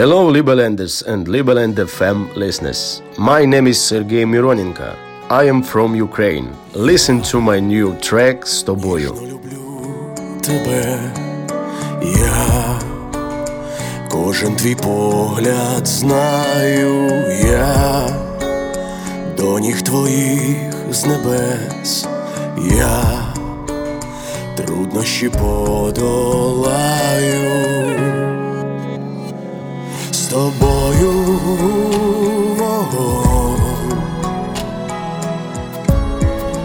Hello, Liberlanders and Liberland FM listeners. My name is Sergei Mironenko. I am from Ukraine. Listen to my new track з тобою. я кожен твій погляд знаю я, до ніг твоїх з небес я труднощі подолаю тобою. Вогонь,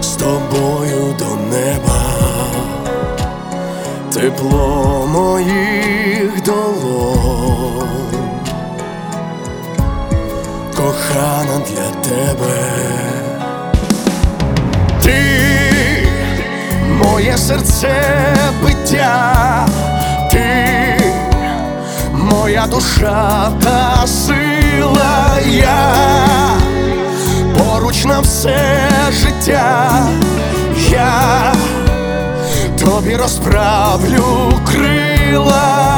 з тобою до неба. Тепло моїх долонь, кохана для тебе, ти моє серце биття, ти моя душа та сила я. Поруч на все життя я. Тобі розправлю крила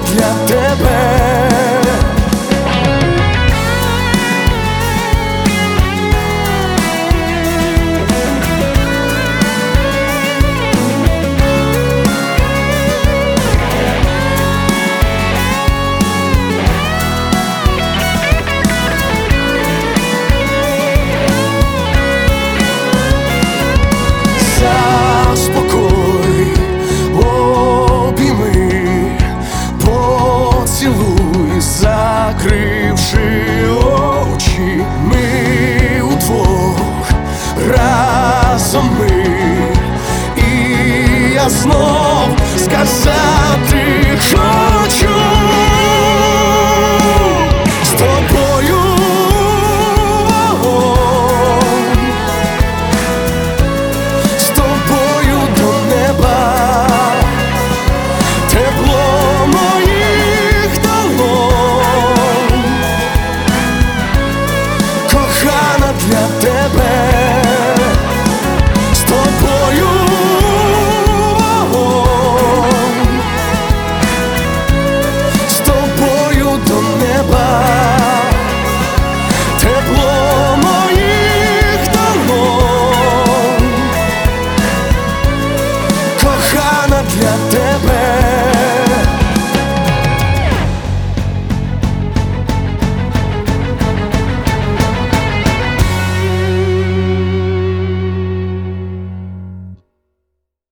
для тебе. Знов сказати.